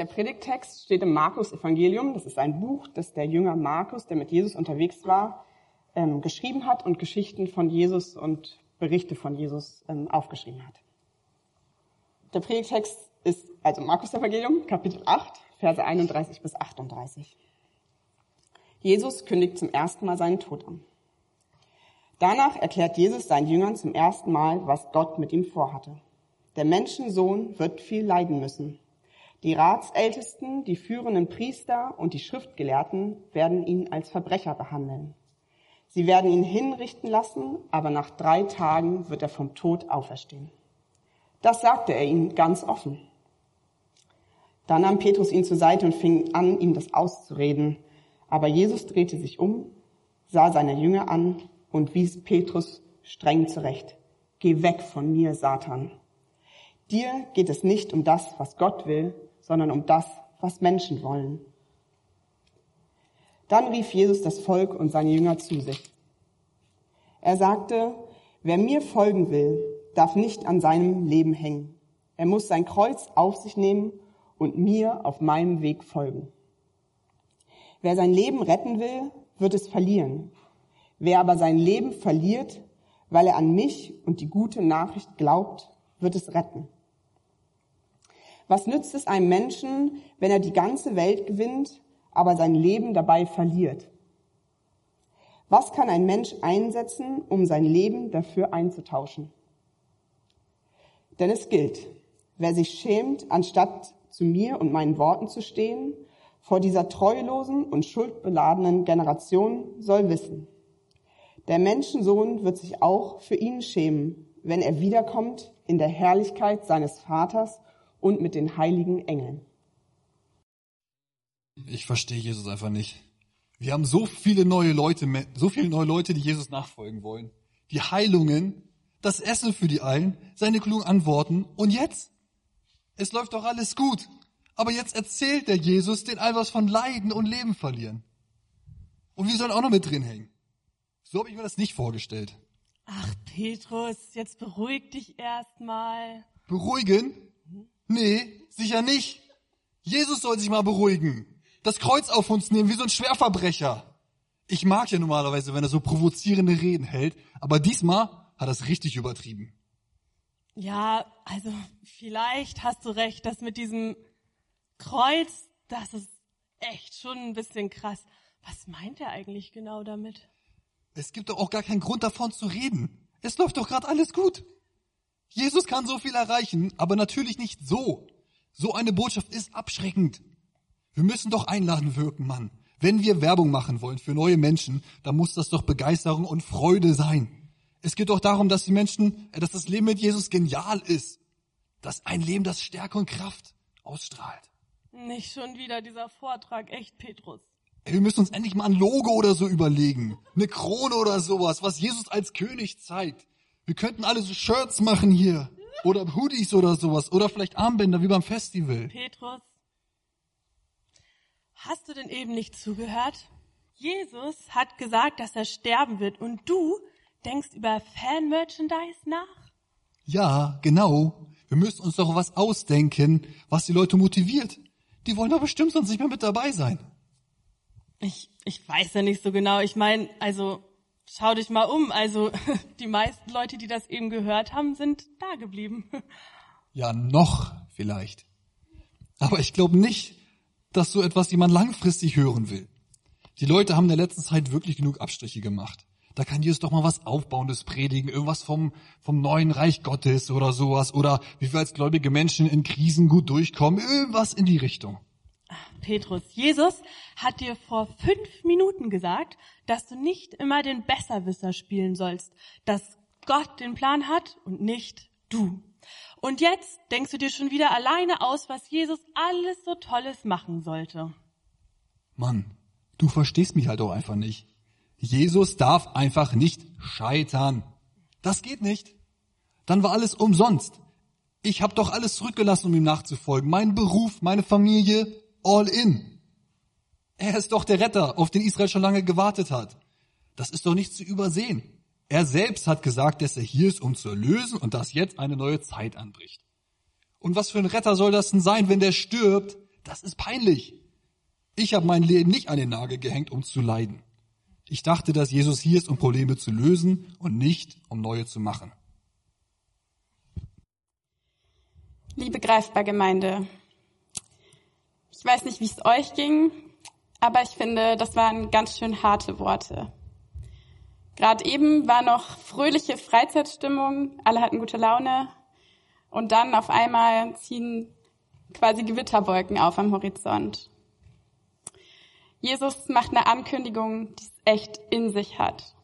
Der Predigtext steht im Markus Evangelium. Das ist ein Buch, das der Jünger Markus, der mit Jesus unterwegs war, ähm, geschrieben hat und Geschichten von Jesus und Berichte von Jesus ähm, aufgeschrieben hat. Der Predigtext ist also Markus Evangelium, Kapitel 8, Verse 31 bis 38. Jesus kündigt zum ersten Mal seinen Tod an. Danach erklärt Jesus seinen Jüngern zum ersten Mal, was Gott mit ihm vorhatte. Der Menschensohn wird viel leiden müssen. Die Ratsältesten, die führenden Priester und die Schriftgelehrten werden ihn als Verbrecher behandeln. Sie werden ihn hinrichten lassen, aber nach drei Tagen wird er vom Tod auferstehen. Das sagte er ihnen ganz offen. Dann nahm Petrus ihn zur Seite und fing an, ihm das auszureden. Aber Jesus drehte sich um, sah seine Jünger an und wies Petrus streng zurecht. Geh weg von mir, Satan. Dir geht es nicht um das, was Gott will, sondern um das, was Menschen wollen. Dann rief Jesus das Volk und seine Jünger zu sich. Er sagte, wer mir folgen will, darf nicht an seinem Leben hängen. Er muss sein Kreuz auf sich nehmen und mir auf meinem Weg folgen. Wer sein Leben retten will, wird es verlieren. Wer aber sein Leben verliert, weil er an mich und die gute Nachricht glaubt, wird es retten. Was nützt es einem Menschen, wenn er die ganze Welt gewinnt, aber sein Leben dabei verliert? Was kann ein Mensch einsetzen, um sein Leben dafür einzutauschen? Denn es gilt, wer sich schämt, anstatt zu mir und meinen Worten zu stehen, vor dieser treulosen und schuldbeladenen Generation soll wissen, der Menschensohn wird sich auch für ihn schämen, wenn er wiederkommt in der Herrlichkeit seines Vaters und mit den heiligen Engeln. Ich verstehe Jesus einfach nicht. Wir haben so viele neue Leute, so viele neue Leute, die Jesus nachfolgen wollen. Die Heilungen, das Essen für die allen, seine klugen Antworten. Und jetzt? Es läuft doch alles gut. Aber jetzt erzählt der Jesus den all was von Leiden und Leben verlieren. Und wir sollen auch noch mit drin hängen. So habe ich mir das nicht vorgestellt. Ach, Petrus, jetzt beruhig dich erstmal. Beruhigen? Nee, sicher nicht. Jesus soll sich mal beruhigen. Das Kreuz auf uns nehmen wie so ein Schwerverbrecher. Ich mag ja normalerweise, wenn er so provozierende Reden hält, aber diesmal hat er es richtig übertrieben. Ja, also vielleicht hast du recht, das mit diesem Kreuz, das ist echt schon ein bisschen krass. Was meint er eigentlich genau damit? Es gibt doch auch gar keinen Grund davon zu reden. Es läuft doch gerade alles gut. Jesus kann so viel erreichen, aber natürlich nicht so. So eine Botschaft ist abschreckend. Wir müssen doch einladen wirken, Mann. Wenn wir Werbung machen wollen für neue Menschen, dann muss das doch Begeisterung und Freude sein. Es geht doch darum, dass die Menschen, äh, dass das Leben mit Jesus genial ist. Dass ein Leben, das Stärke und Kraft ausstrahlt. Nicht schon wieder dieser Vortrag, echt, Petrus. Ey, wir müssen uns endlich mal ein Logo oder so überlegen. Eine Krone oder sowas, was Jesus als König zeigt. Wir könnten alle so Shirts machen hier. Oder Hoodies oder sowas. Oder vielleicht Armbänder wie beim Festival. Petrus, hast du denn eben nicht zugehört? Jesus hat gesagt, dass er sterben wird und du denkst über Fan-Merchandise nach? Ja, genau. Wir müssen uns doch was ausdenken, was die Leute motiviert. Die wollen doch bestimmt sonst nicht mehr mit dabei sein. Ich, ich weiß ja nicht so genau. Ich meine, also schau dich mal um. Also die meisten Leute, die das eben gehört haben, sind da geblieben. Ja, noch vielleicht. Aber ich glaube nicht, dass so etwas jemand langfristig hören will. Die Leute haben in der letzten Zeit wirklich genug Abstriche gemacht. Da kann Jesus doch mal was Aufbauendes predigen, irgendwas vom, vom neuen Reich Gottes oder sowas, oder wie wir als gläubige Menschen in Krisen gut durchkommen, irgendwas in die Richtung. Petrus, Jesus hat dir vor fünf Minuten gesagt, dass du nicht immer den Besserwisser spielen sollst, dass Gott den Plan hat und nicht du. Und jetzt denkst du dir schon wieder alleine aus, was Jesus alles so Tolles machen sollte. Mann, du verstehst mich halt auch einfach nicht. Jesus darf einfach nicht scheitern. Das geht nicht. Dann war alles umsonst. Ich habe doch alles zurückgelassen, um ihm nachzufolgen. Mein Beruf, meine Familie, all in. Er ist doch der Retter, auf den Israel schon lange gewartet hat. Das ist doch nicht zu übersehen. Er selbst hat gesagt, dass er hier ist, um zu erlösen und dass jetzt eine neue Zeit anbricht. Und was für ein Retter soll das denn sein, wenn der stirbt? Das ist peinlich. Ich habe mein Leben nicht an den Nagel gehängt, um zu leiden. Ich dachte, dass Jesus hier ist, um Probleme zu lösen und nicht, um neue zu machen. Liebe Greifbar-Gemeinde, ich weiß nicht, wie es euch ging, aber ich finde, das waren ganz schön harte Worte. Gerade eben war noch fröhliche Freizeitstimmung, alle hatten gute Laune und dann auf einmal ziehen quasi Gewitterwolken auf am Horizont. Jesus macht eine Ankündigung, die es echt in sich hat.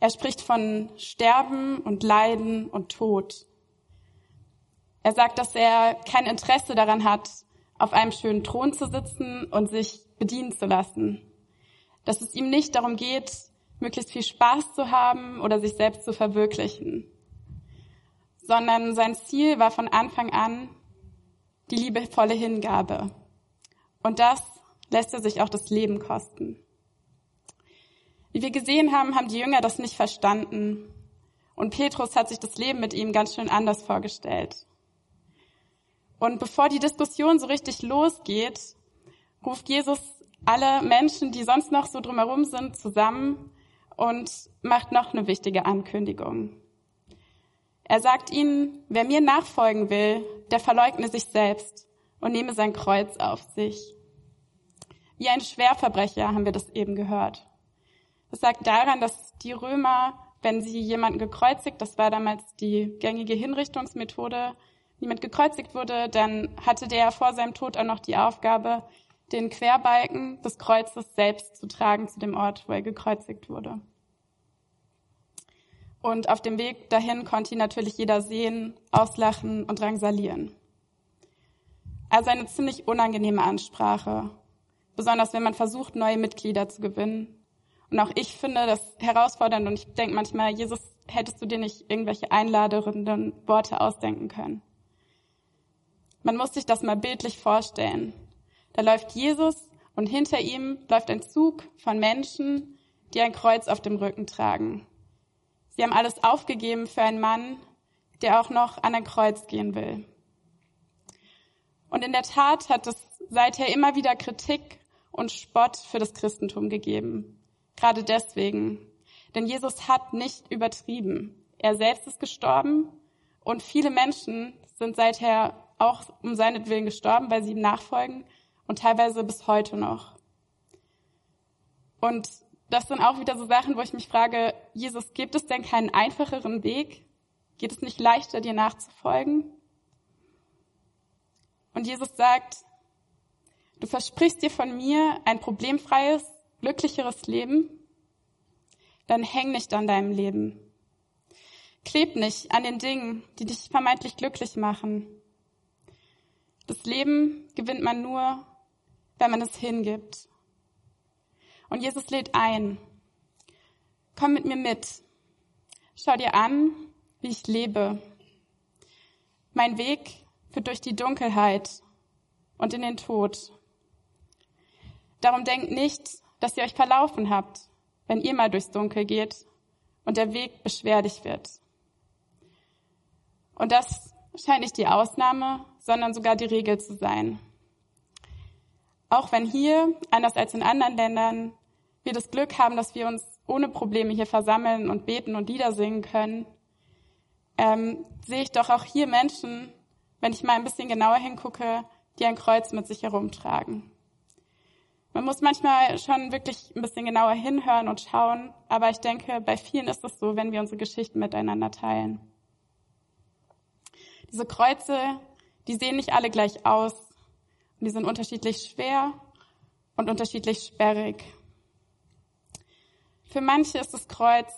Er spricht von Sterben und Leiden und Tod. Er sagt, dass er kein Interesse daran hat, auf einem schönen Thron zu sitzen und sich bedienen zu lassen. Dass es ihm nicht darum geht, möglichst viel Spaß zu haben oder sich selbst zu verwirklichen, sondern sein Ziel war von Anfang an die liebevolle Hingabe. Und das lässt er sich auch das Leben kosten. Wie wir gesehen haben, haben die Jünger das nicht verstanden. Und Petrus hat sich das Leben mit ihm ganz schön anders vorgestellt. Und bevor die Diskussion so richtig losgeht, ruft Jesus alle Menschen, die sonst noch so drumherum sind, zusammen und macht noch eine wichtige Ankündigung. Er sagt ihnen, wer mir nachfolgen will, der verleugne sich selbst und nehme sein Kreuz auf sich. Wie ein Schwerverbrecher haben wir das eben gehört. Das sagt daran, dass die Römer, wenn sie jemanden gekreuzigt, das war damals die gängige Hinrichtungsmethode, jemand gekreuzigt wurde, dann hatte der vor seinem Tod auch noch die Aufgabe, den Querbalken des Kreuzes selbst zu tragen zu dem Ort, wo er gekreuzigt wurde. Und auf dem Weg dahin konnte ihn natürlich jeder sehen, auslachen und drangsalieren. Also eine ziemlich unangenehme Ansprache, besonders wenn man versucht, neue Mitglieder zu gewinnen. Und auch ich finde das herausfordernd und ich denke manchmal, Jesus, hättest du dir nicht irgendwelche einladenden Worte ausdenken können? Man muss sich das mal bildlich vorstellen. Da läuft Jesus und hinter ihm läuft ein Zug von Menschen, die ein Kreuz auf dem Rücken tragen. Sie haben alles aufgegeben für einen Mann, der auch noch an ein Kreuz gehen will. Und in der Tat hat es seither immer wieder Kritik und Spott für das Christentum gegeben. Gerade deswegen. Denn Jesus hat nicht übertrieben. Er selbst ist gestorben und viele Menschen sind seither auch um seinetwillen gestorben, weil sie ihm nachfolgen und teilweise bis heute noch. Und das sind auch wieder so Sachen, wo ich mich frage, Jesus, gibt es denn keinen einfacheren Weg? Geht es nicht leichter, dir nachzufolgen? Und Jesus sagt, du versprichst dir von mir ein problemfreies, glücklicheres Leben, dann häng nicht an deinem Leben. Kleb nicht an den Dingen, die dich vermeintlich glücklich machen, das Leben gewinnt man nur, wenn man es hingibt. Und Jesus lädt ein. Komm mit mir mit. Schau dir an, wie ich lebe. Mein Weg führt durch die Dunkelheit und in den Tod. Darum denkt nicht, dass ihr euch verlaufen habt, wenn ihr mal durchs Dunkel geht und der Weg beschwerlich wird. Und das scheint nicht die Ausnahme, sondern sogar die Regel zu sein. Auch wenn hier, anders als in anderen Ländern, wir das Glück haben, dass wir uns ohne Probleme hier versammeln und beten und Lieder singen können, ähm, sehe ich doch auch hier Menschen, wenn ich mal ein bisschen genauer hingucke, die ein Kreuz mit sich herumtragen. Man muss manchmal schon wirklich ein bisschen genauer hinhören und schauen, aber ich denke, bei vielen ist es so, wenn wir unsere Geschichten miteinander teilen. Diese Kreuze, die sehen nicht alle gleich aus und die sind unterschiedlich schwer und unterschiedlich sperrig. Für manche ist das Kreuz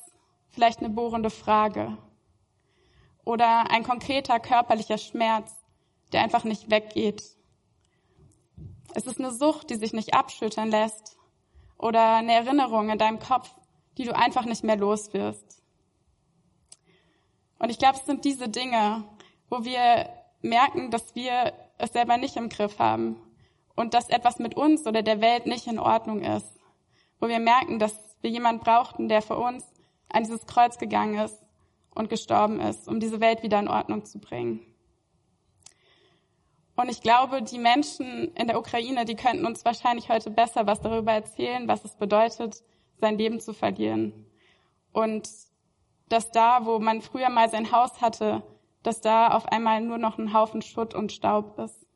vielleicht eine bohrende Frage oder ein konkreter körperlicher Schmerz, der einfach nicht weggeht. Es ist eine Sucht, die sich nicht abschüttern lässt oder eine Erinnerung in deinem Kopf, die du einfach nicht mehr los wirst. Und ich glaube, es sind diese Dinge, wo wir merken, dass wir es selber nicht im Griff haben und dass etwas mit uns oder der Welt nicht in Ordnung ist. Wo wir merken, dass wir jemanden brauchten, der für uns an dieses Kreuz gegangen ist und gestorben ist, um diese Welt wieder in Ordnung zu bringen. Und ich glaube, die Menschen in der Ukraine, die könnten uns wahrscheinlich heute besser was darüber erzählen, was es bedeutet, sein Leben zu verlieren. Und dass da, wo man früher mal sein Haus hatte, dass da auf einmal nur noch ein Haufen Schutt und Staub ist.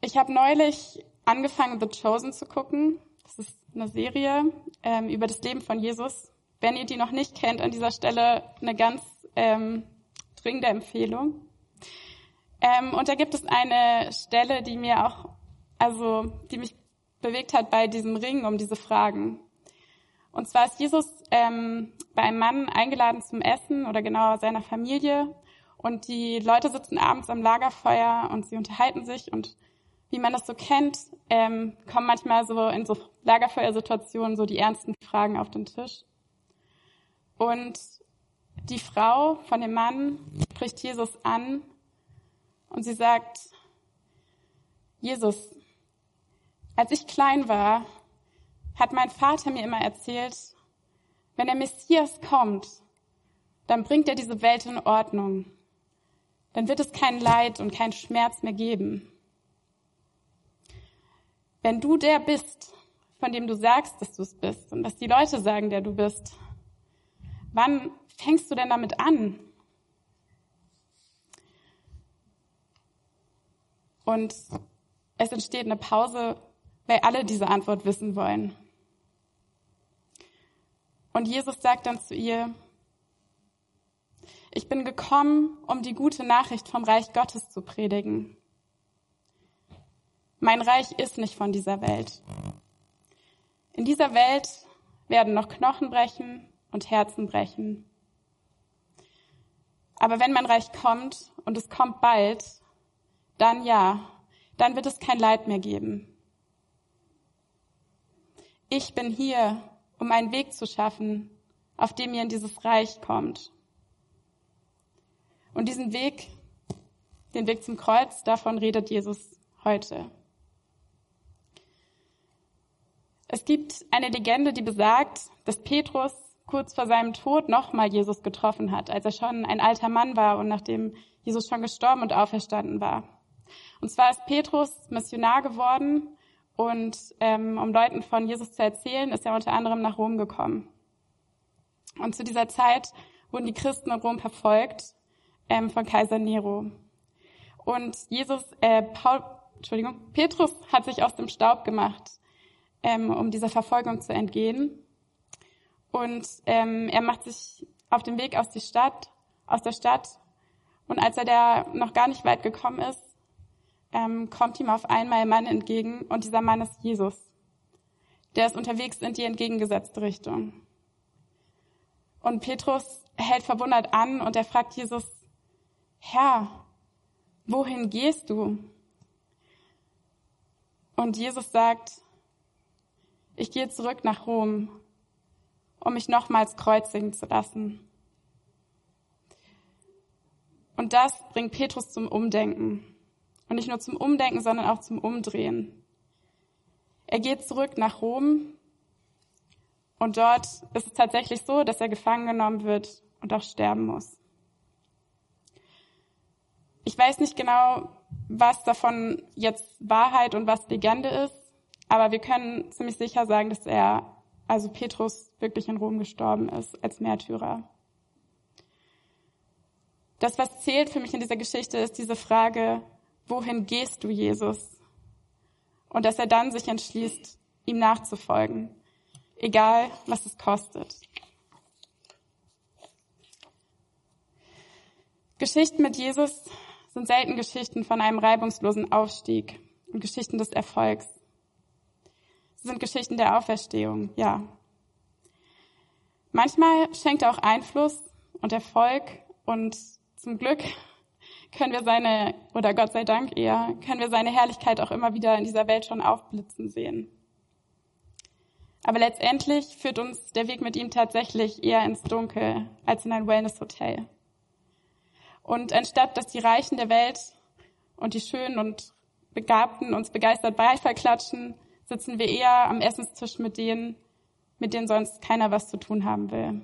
Ich habe neulich angefangen, The Chosen zu gucken. Das ist eine Serie ähm, über das Leben von Jesus. Wenn ihr die noch nicht kennt, an dieser Stelle eine ganz ähm, dringende Empfehlung. Ähm, und da gibt es eine Stelle, die mir auch, also die mich bewegt hat bei diesem Ring um diese Fragen. Und zwar ist Jesus ähm, bei einem Mann eingeladen zum Essen oder genauer seiner Familie. Und die Leute sitzen abends am Lagerfeuer und sie unterhalten sich und wie man das so kennt, ähm, kommen manchmal so in so Lagerfeuersituationen so die ernsten Fragen auf den Tisch. Und die Frau von dem Mann spricht Jesus an und sie sagt, Jesus, als ich klein war, hat mein Vater mir immer erzählt, wenn der Messias kommt, dann bringt er diese Welt in Ordnung. Dann wird es kein Leid und kein Schmerz mehr geben. Wenn du der bist, von dem du sagst, dass du es bist und dass die Leute sagen, der du bist, wann fängst du denn damit an? Und es entsteht eine Pause, weil alle diese Antwort wissen wollen. Und Jesus sagt dann zu ihr, ich bin gekommen, um die gute Nachricht vom Reich Gottes zu predigen. Mein Reich ist nicht von dieser Welt. In dieser Welt werden noch Knochen brechen und Herzen brechen. Aber wenn mein Reich kommt, und es kommt bald, dann ja, dann wird es kein Leid mehr geben. Ich bin hier, um einen Weg zu schaffen, auf dem ihr in dieses Reich kommt. Und diesen Weg, den Weg zum Kreuz, davon redet Jesus heute. Es gibt eine Legende, die besagt, dass Petrus kurz vor seinem Tod nochmal Jesus getroffen hat, als er schon ein alter Mann war und nachdem Jesus schon gestorben und auferstanden war. Und zwar ist Petrus Missionar geworden und ähm, um Leuten von Jesus zu erzählen, ist er unter anderem nach Rom gekommen. Und zu dieser Zeit wurden die Christen in Rom verfolgt ähm, von Kaiser Nero. Und Jesus, äh, Paul, Entschuldigung, Petrus hat sich aus dem Staub gemacht ähm, um dieser Verfolgung zu entgehen. Und ähm, er macht sich auf den Weg aus, die Stadt, aus der Stadt. Und als er da noch gar nicht weit gekommen ist, ähm, kommt ihm auf einmal ein Mann entgegen. Und dieser Mann ist Jesus. Der ist unterwegs in die entgegengesetzte Richtung. Und Petrus hält verwundert an und er fragt Jesus, Herr, wohin gehst du? Und Jesus sagt, ich gehe zurück nach Rom, um mich nochmals kreuzigen zu lassen. Und das bringt Petrus zum Umdenken. Und nicht nur zum Umdenken, sondern auch zum Umdrehen. Er geht zurück nach Rom und dort ist es tatsächlich so, dass er gefangen genommen wird und auch sterben muss. Ich weiß nicht genau, was davon jetzt Wahrheit und was Legende ist. Aber wir können ziemlich sicher sagen, dass er, also Petrus, wirklich in Rom gestorben ist als Märtyrer. Das, was zählt für mich in dieser Geschichte, ist diese Frage, wohin gehst du, Jesus? Und dass er dann sich entschließt, ihm nachzufolgen, egal was es kostet. Geschichten mit Jesus sind selten Geschichten von einem reibungslosen Aufstieg und Geschichten des Erfolgs. Sie sind Geschichten der Auferstehung, ja. Manchmal schenkt er auch Einfluss und Erfolg und zum Glück können wir seine, oder Gott sei Dank eher, können wir seine Herrlichkeit auch immer wieder in dieser Welt schon aufblitzen sehen. Aber letztendlich führt uns der Weg mit ihm tatsächlich eher ins Dunkel als in ein Wellness-Hotel. Und anstatt, dass die Reichen der Welt und die Schönen und Begabten uns begeistert Beifall klatschen, sitzen wir eher am Essenstisch mit denen, mit denen sonst keiner was zu tun haben will.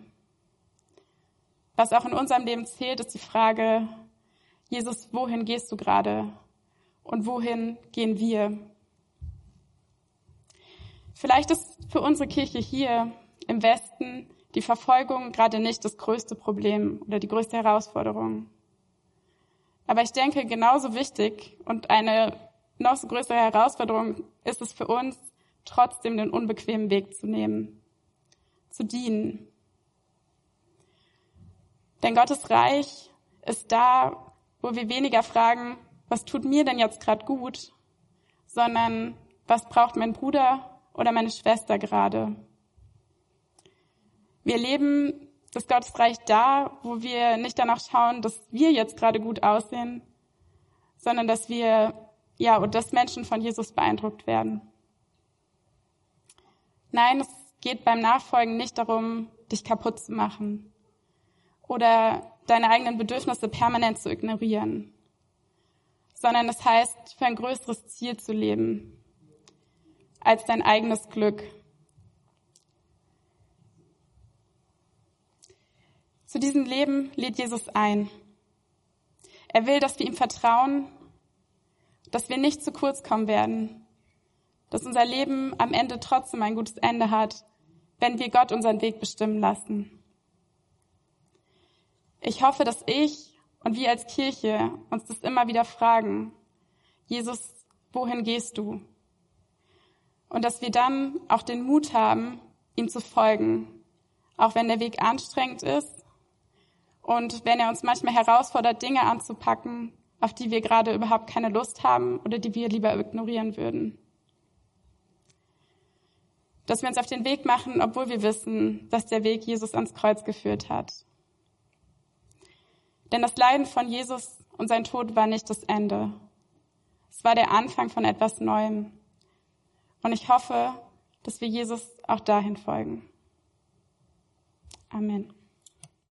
Was auch in unserem Leben zählt, ist die Frage, Jesus, wohin gehst du gerade? Und wohin gehen wir? Vielleicht ist für unsere Kirche hier im Westen die Verfolgung gerade nicht das größte Problem oder die größte Herausforderung. Aber ich denke, genauso wichtig und eine noch so größere Herausforderung ist es für uns, trotzdem den unbequemen Weg zu nehmen, zu dienen. Denn Gottes Reich ist da, wo wir weniger fragen, was tut mir denn jetzt gerade gut, sondern was braucht mein Bruder oder meine Schwester gerade. Wir leben das Gottesreich da, wo wir nicht danach schauen, dass wir jetzt gerade gut aussehen, sondern dass wir, ja, und dass Menschen von Jesus beeindruckt werden. Nein, es geht beim Nachfolgen nicht darum, dich kaputt zu machen oder deine eigenen Bedürfnisse permanent zu ignorieren, sondern es heißt, für ein größeres Ziel zu leben als dein eigenes Glück. Zu diesem Leben lädt Jesus ein. Er will, dass wir ihm vertrauen, dass wir nicht zu kurz kommen werden, dass unser Leben am Ende trotzdem ein gutes Ende hat, wenn wir Gott unseren Weg bestimmen lassen. Ich hoffe, dass ich und wir als Kirche uns das immer wieder fragen. Jesus, wohin gehst du? Und dass wir dann auch den Mut haben, ihm zu folgen, auch wenn der Weg anstrengend ist und wenn er uns manchmal herausfordert, Dinge anzupacken, auf die wir gerade überhaupt keine Lust haben oder die wir lieber ignorieren würden. Dass wir uns auf den Weg machen, obwohl wir wissen, dass der Weg Jesus ans Kreuz geführt hat. Denn das Leiden von Jesus und sein Tod war nicht das Ende. Es war der Anfang von etwas Neuem. Und ich hoffe, dass wir Jesus auch dahin folgen. Amen.